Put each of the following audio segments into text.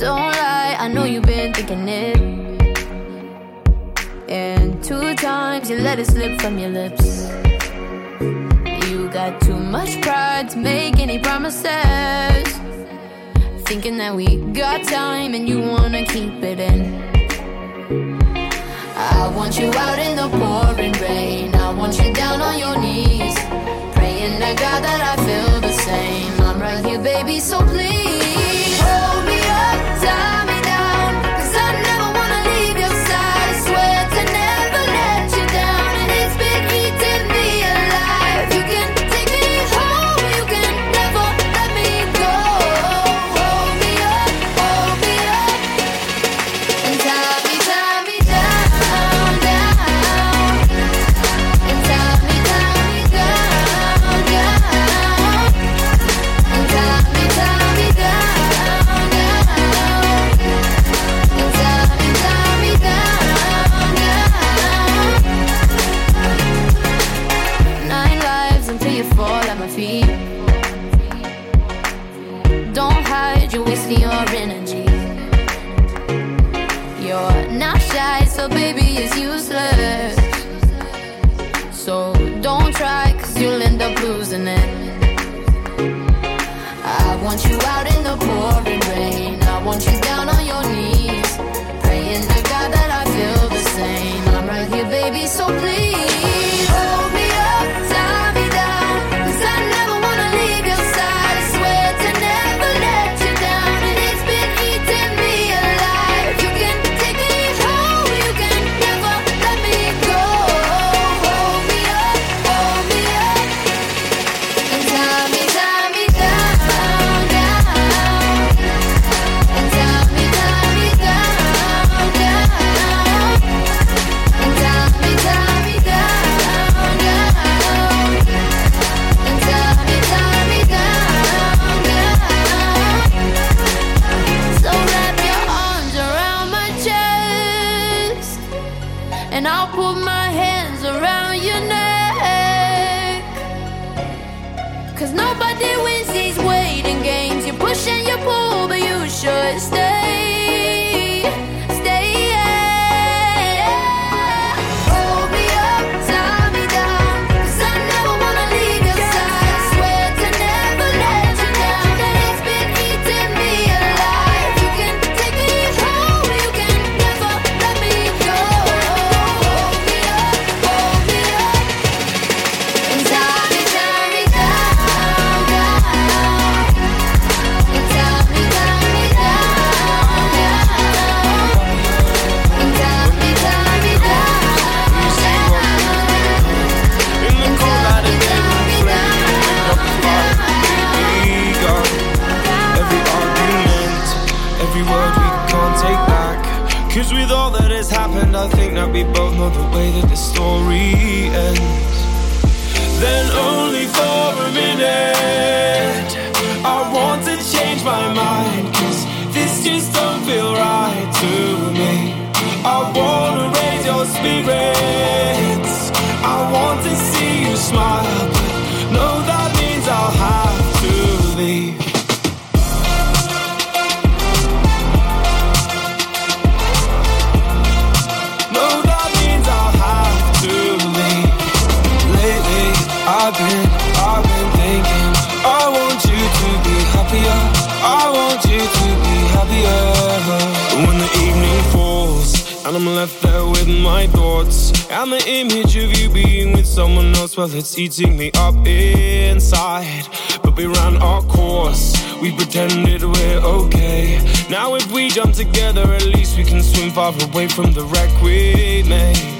Don't lie, I know you've been thinking it. And two times you let it slip from your lips. You got too much pride to make any promises. Thinking that we got time and you wanna keep it in. I want you out in the pouring rain. I want you down on your knees. Praying to God that I feel the same. I'm right here, baby, so please. I've been, I've been thinking. I want you to be happier. I want you to be happier. When the evening falls and I'm left there with my thoughts and the image of you being with someone else, well, it's eating me up inside. But we ran our course. We pretended we're okay. Now if we jump together, at least we can swim far away from the wreck we made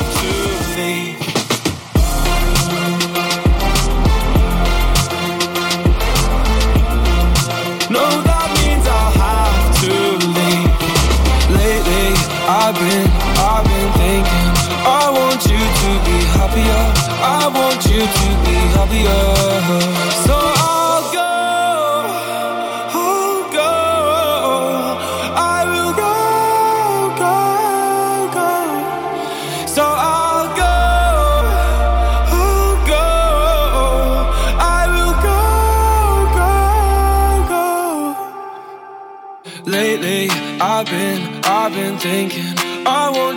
I've been, I've been thinking. I want you to be happier. I want you to be happier. So I'll go, I'll go. I will go, go, go. So I'll go, I'll go. I will go, go, go. Lately, I've been, I've been thinking.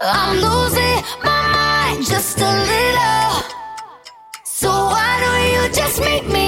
I'm losing my mind just a little. So why don't you just meet me?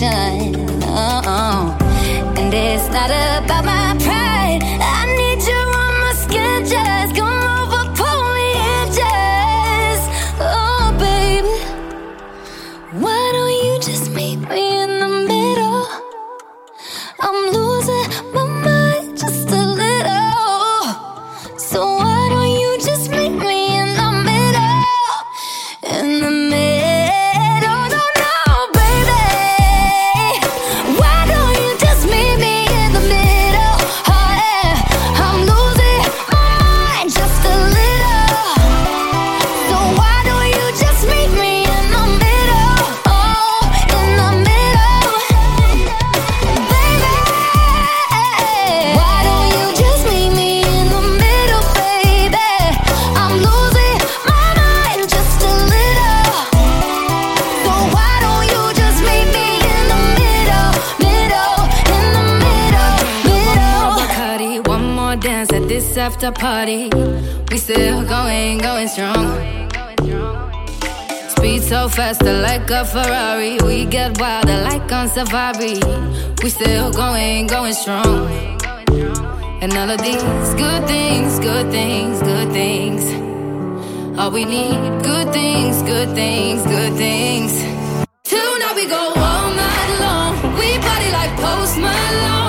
sunshine. party. We still going, going strong. Speed so fast, like a Ferrari. We get wilder, like on safari. We still going, going strong. And all of these good things, good things, good things. All we need good things, good things, good things. Till now we go all night long. We party like Post Malone.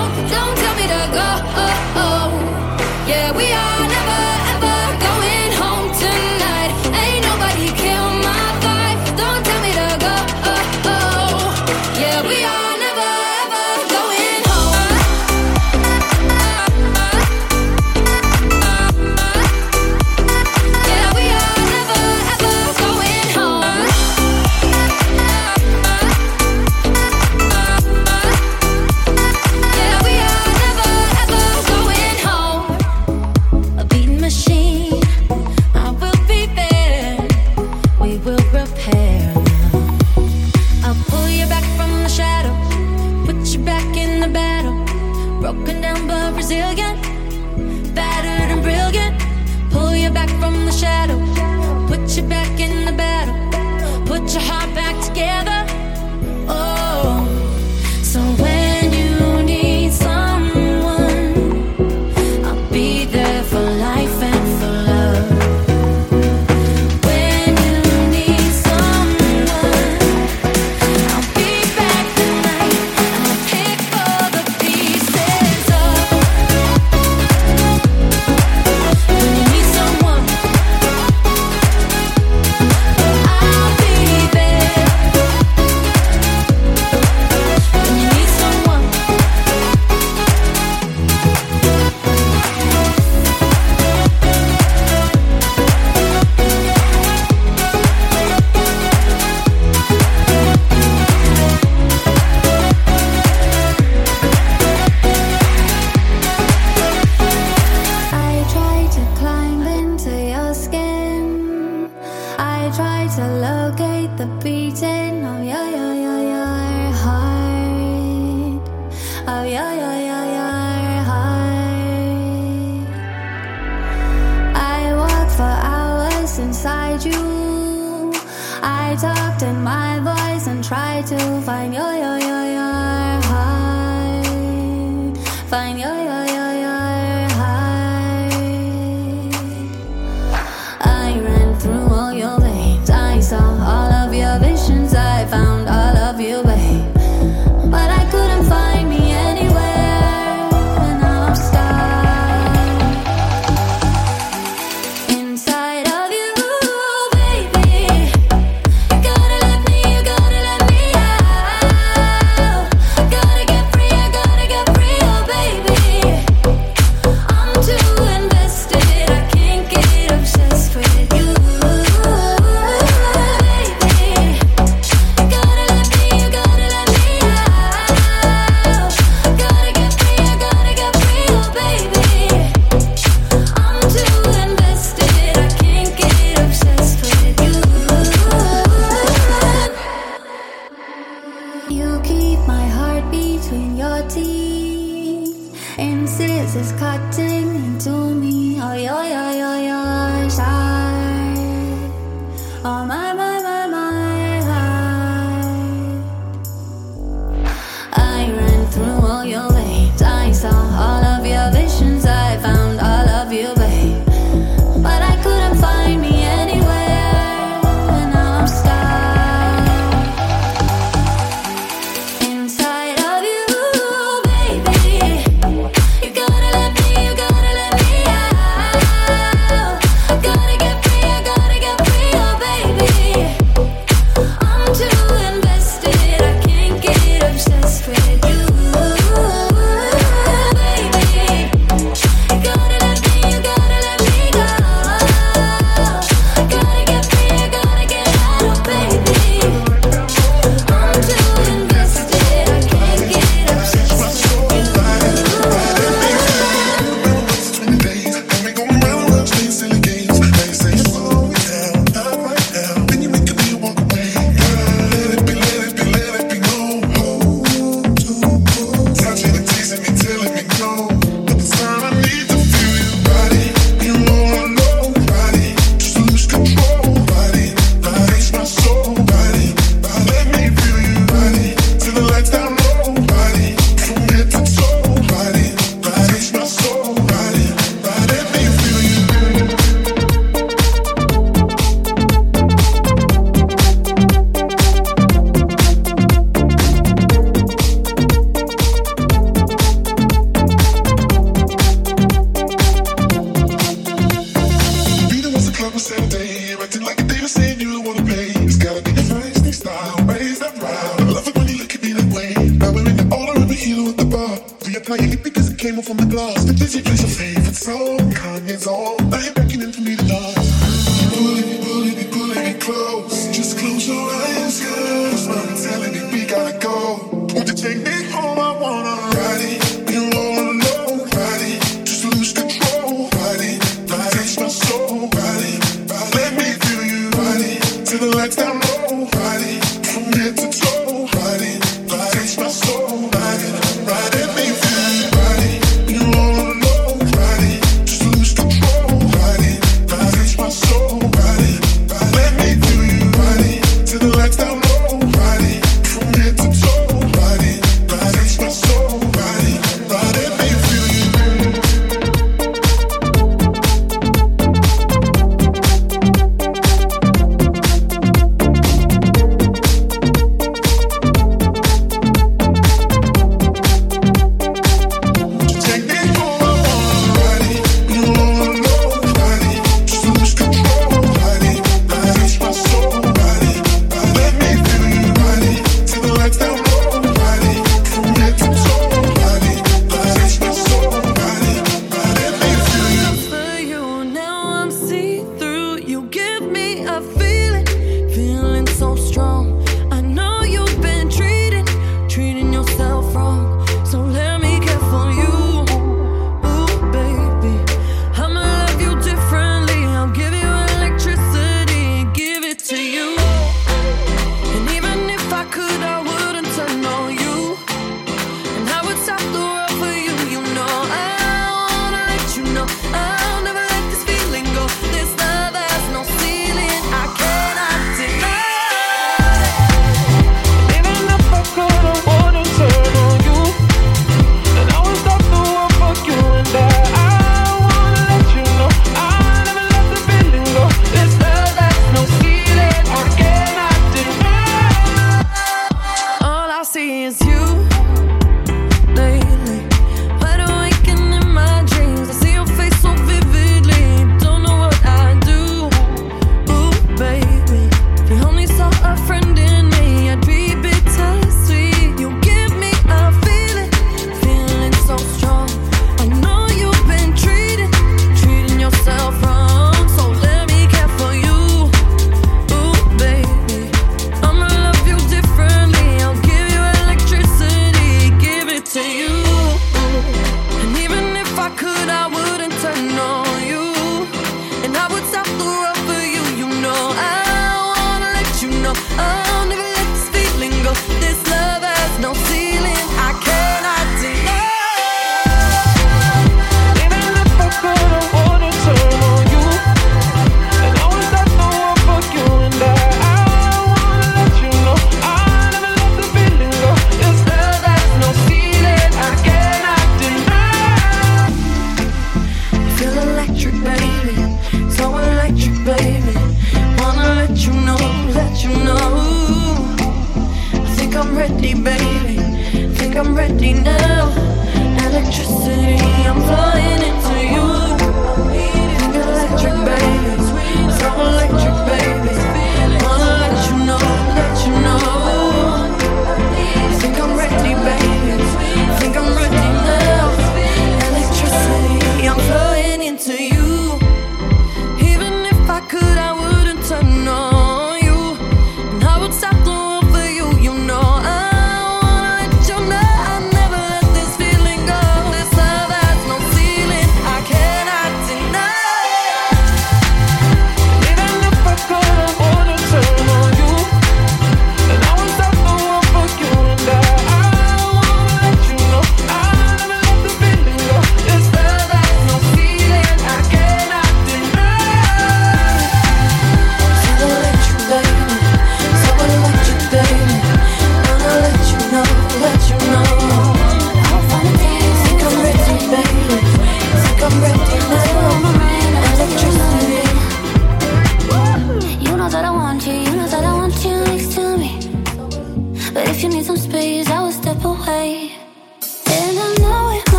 Body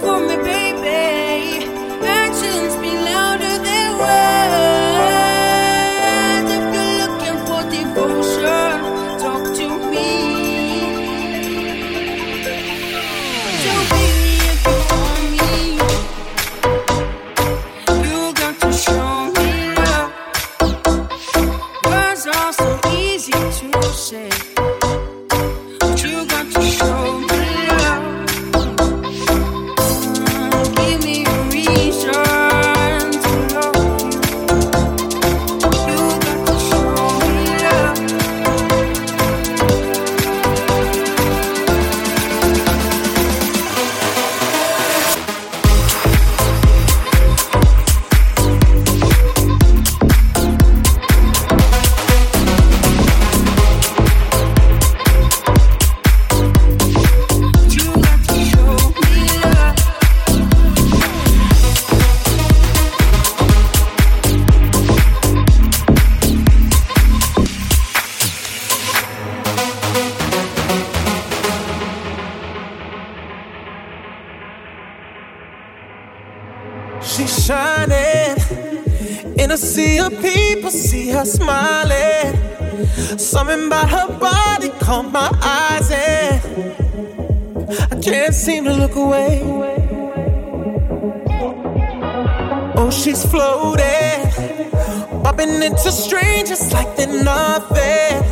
for me, baby. Into strangers like they're nothing,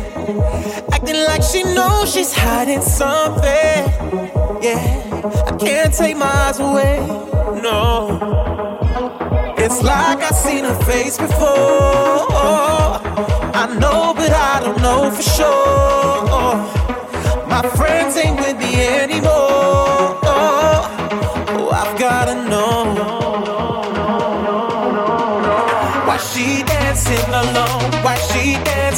acting like she knows she's hiding something. Yeah, I can't take my eyes away. No. It's like I've seen her face before. I know, but I don't know for sure.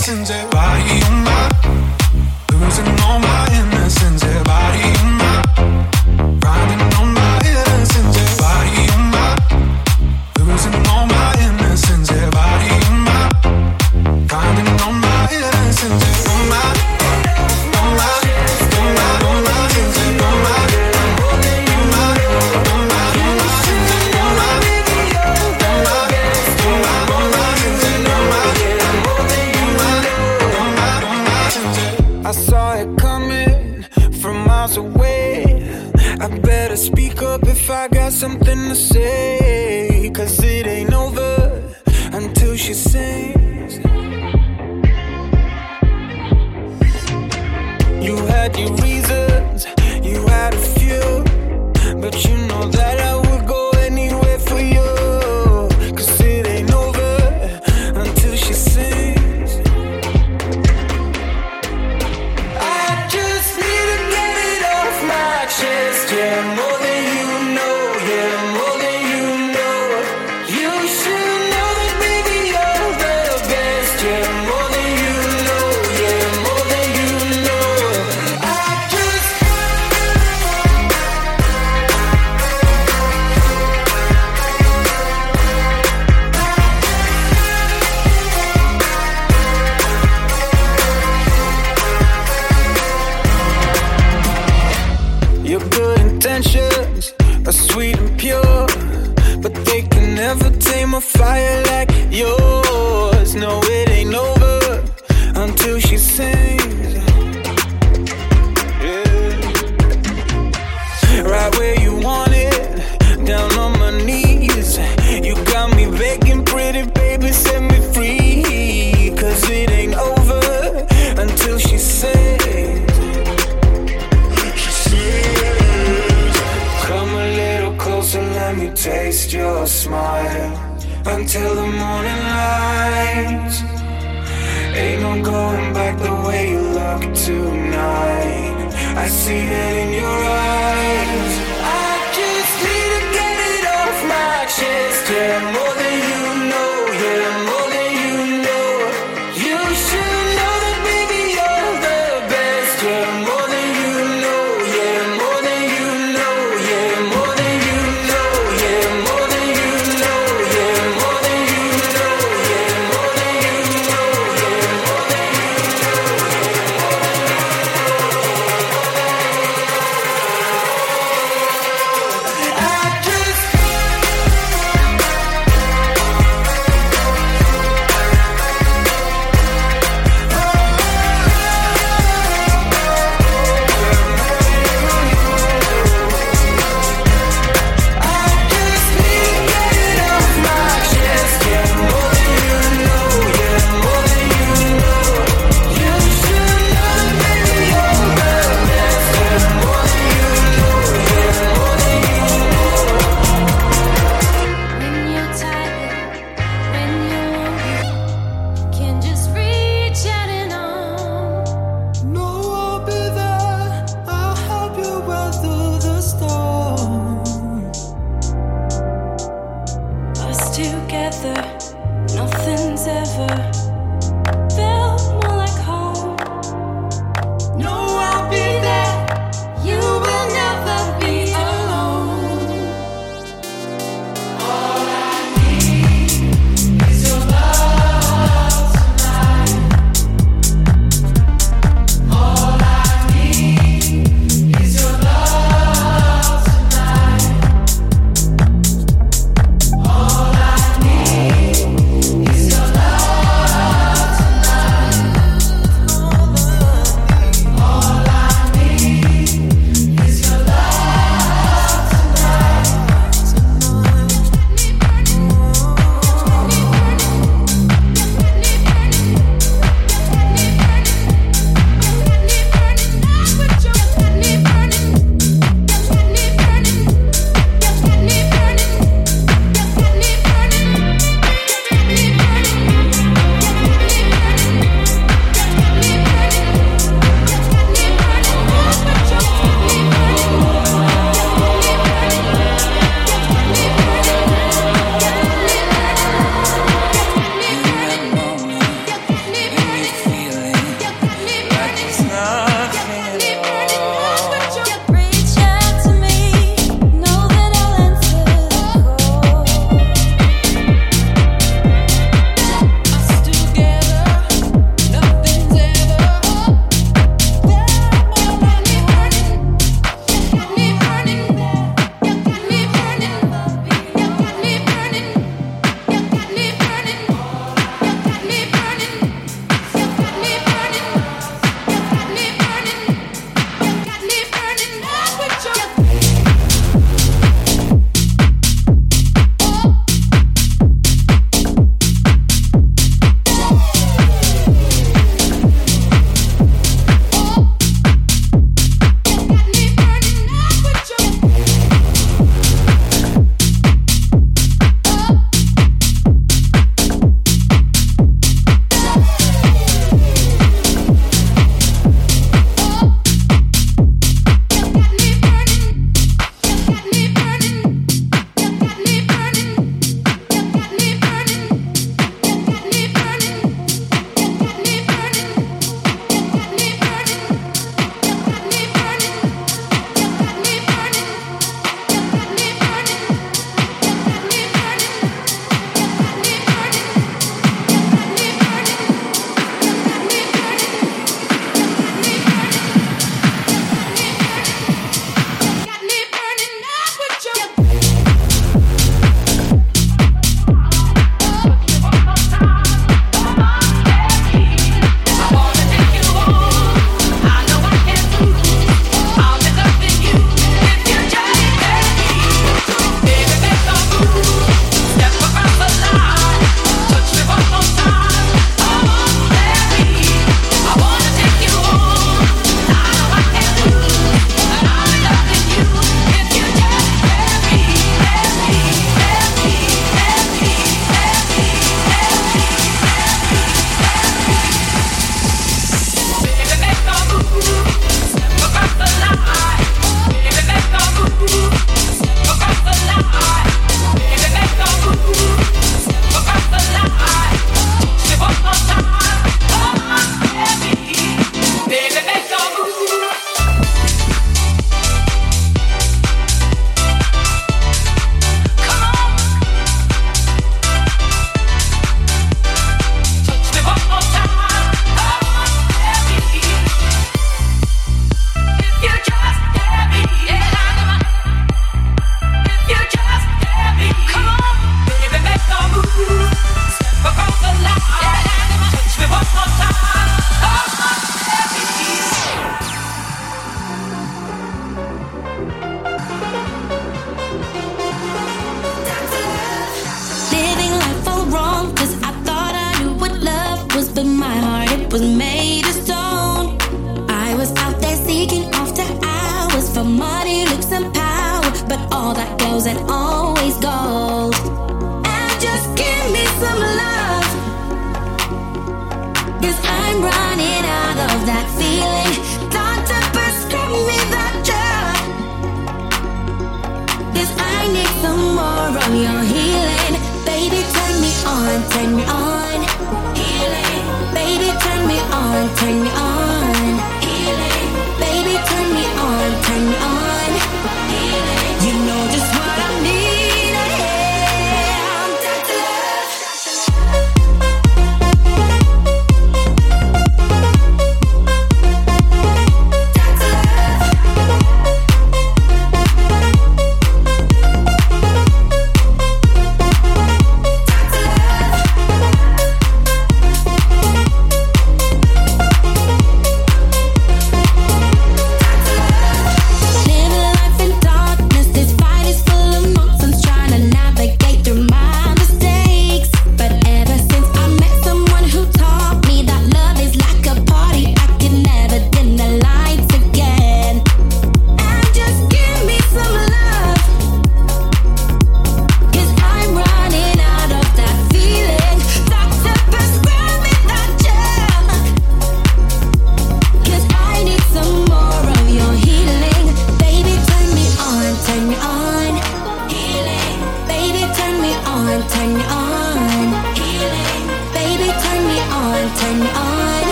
같은 재화 say, cause it ain't over until she sings.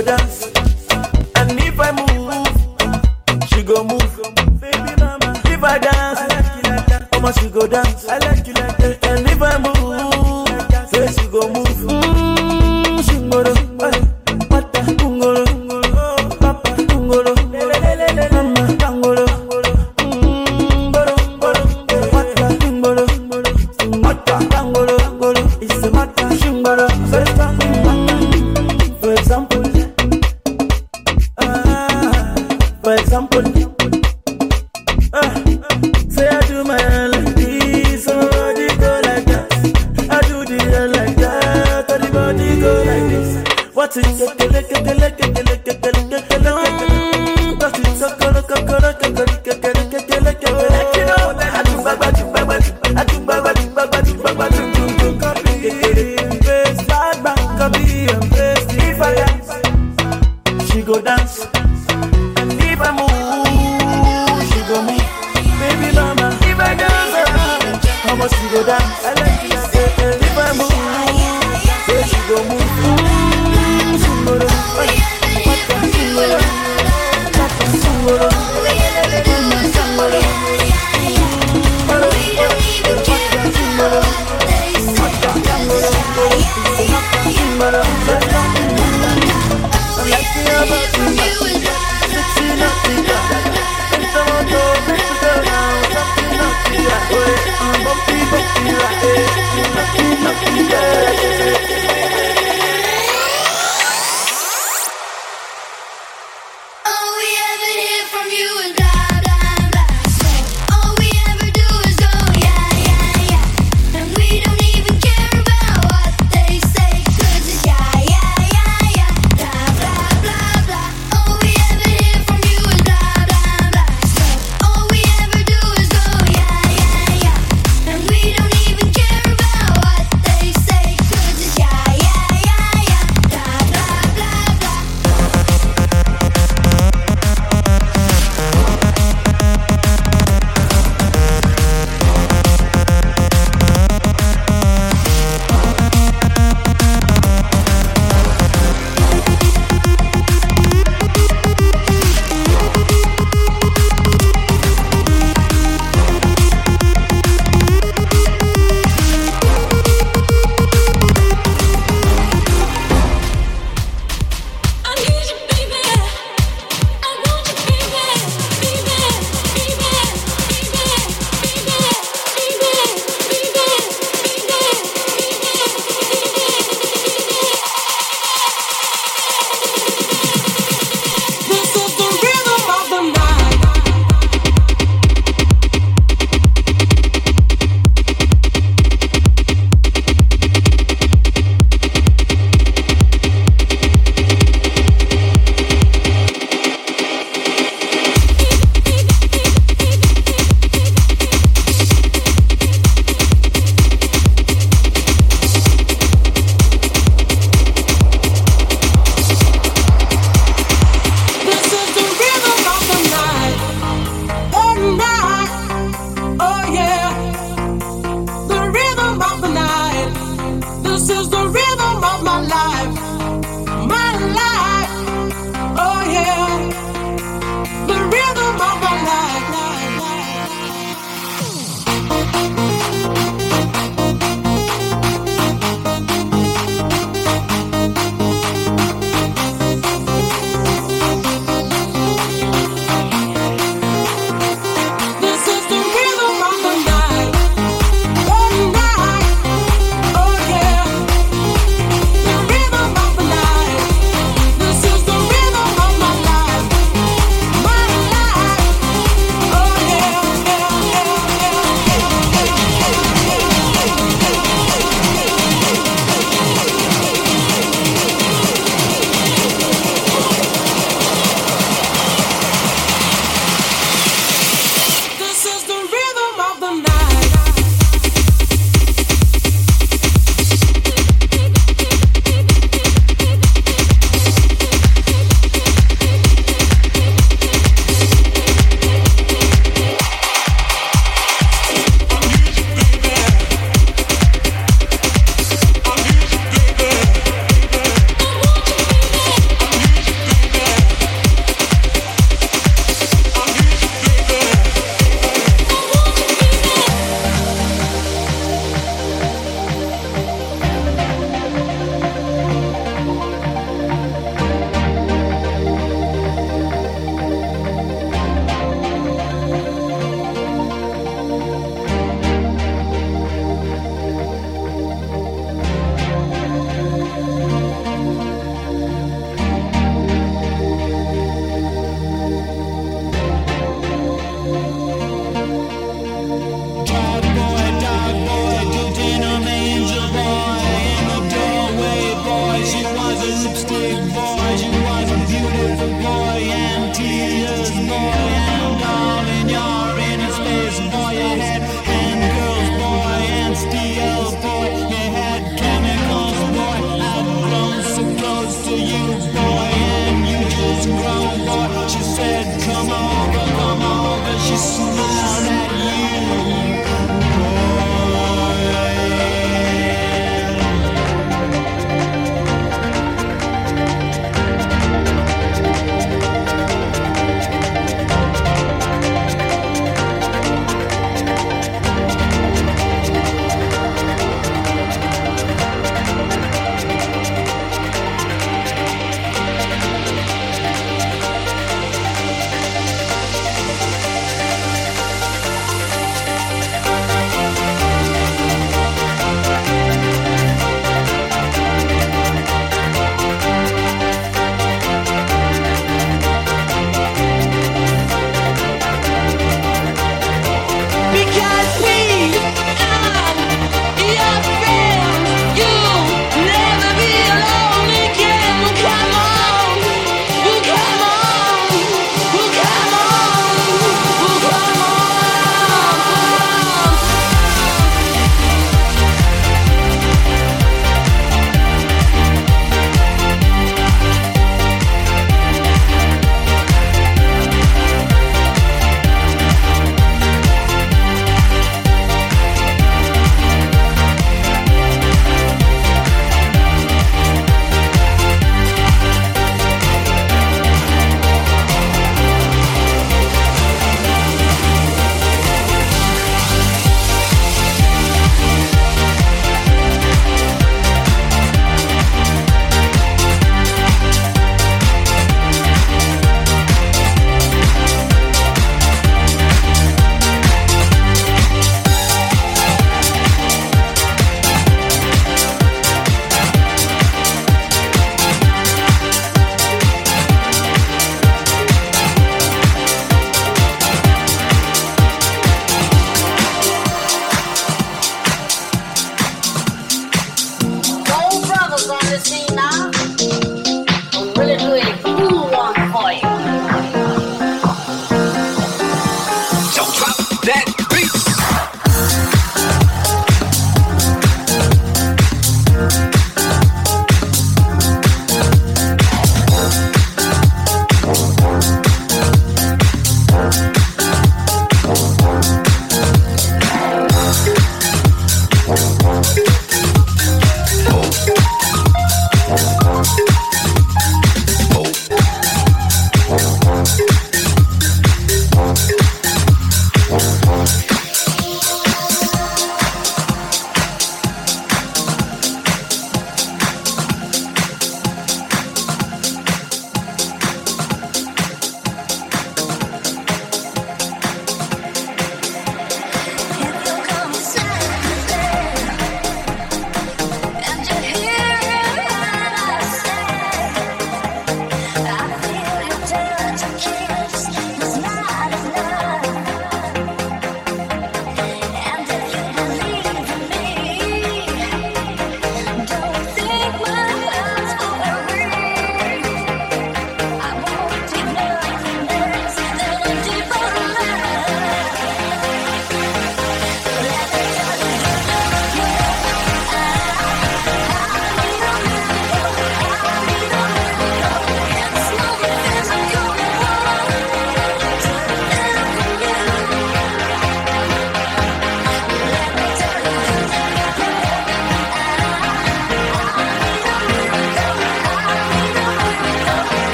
Yeah,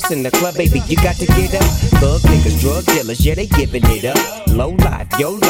this in the club, baby, you got to get up. Thug niggas, drug dealers, yeah, they giving it up. Low life, yo life,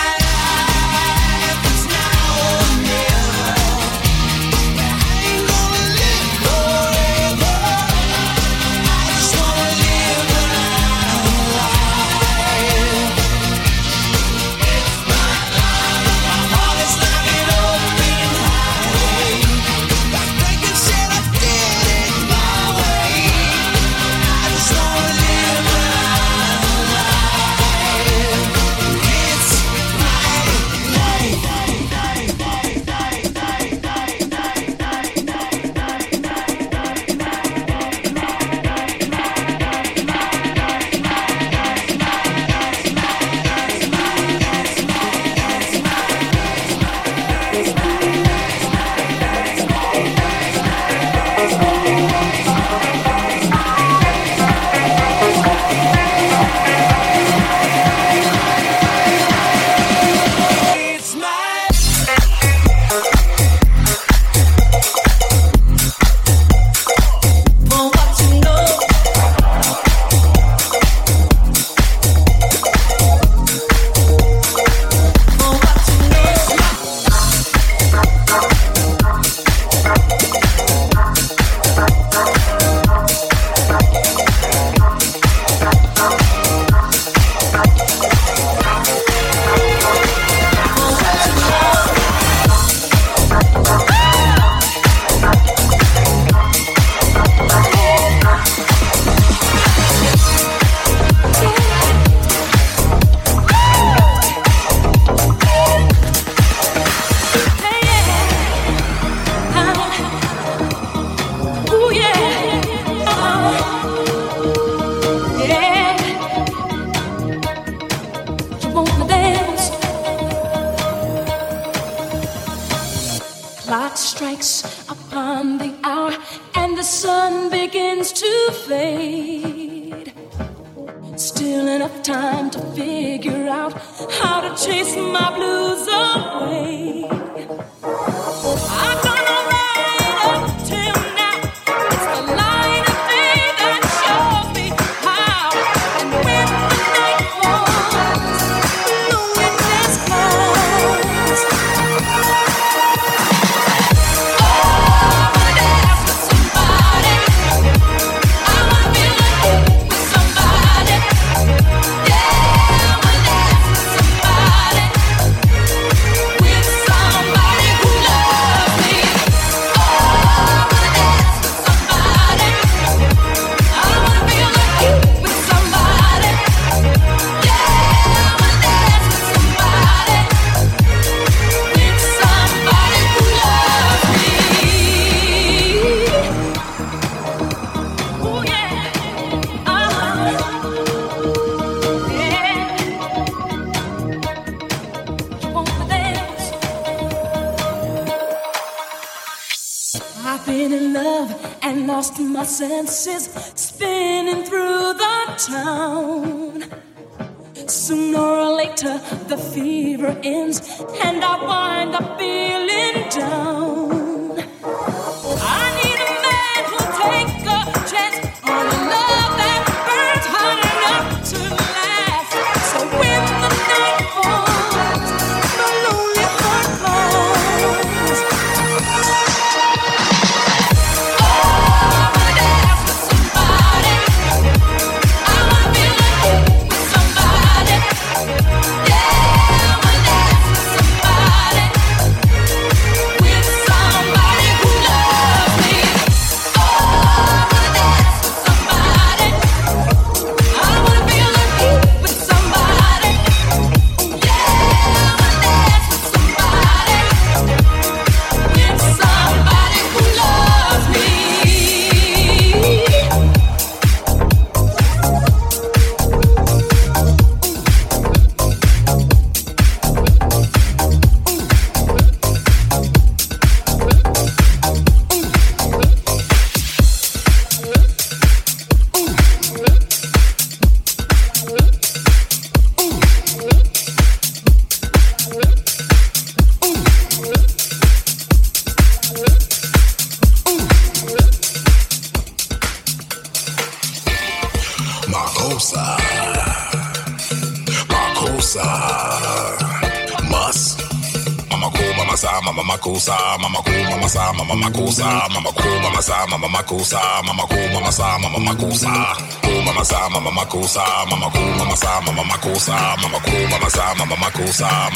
down. Mama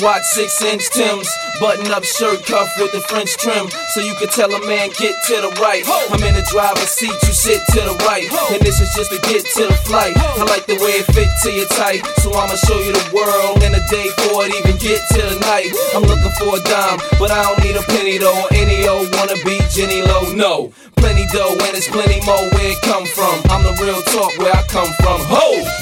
watch six inch Tim's. Button up shirt cuff with the French trim. So you can tell a man, get to the right. I'm in the driver's seat, you sit to the right. And this is just to get to the flight. I like the way it fit to your type. So I'ma show you the world in a day before it even get to the night. I'm looking for a dime, but I don't need a penny though. Or any old wanna be Jenny Low. No, plenty dough, and it's plenty more where it come from. I'm the real talk where I come from. Ho!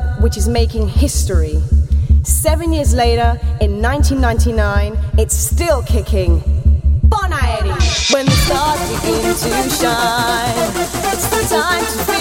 club which is making history. Seven years later, in 1999, it's still kicking. Bon Aeri! When the stars begin to shine, it's the time to be.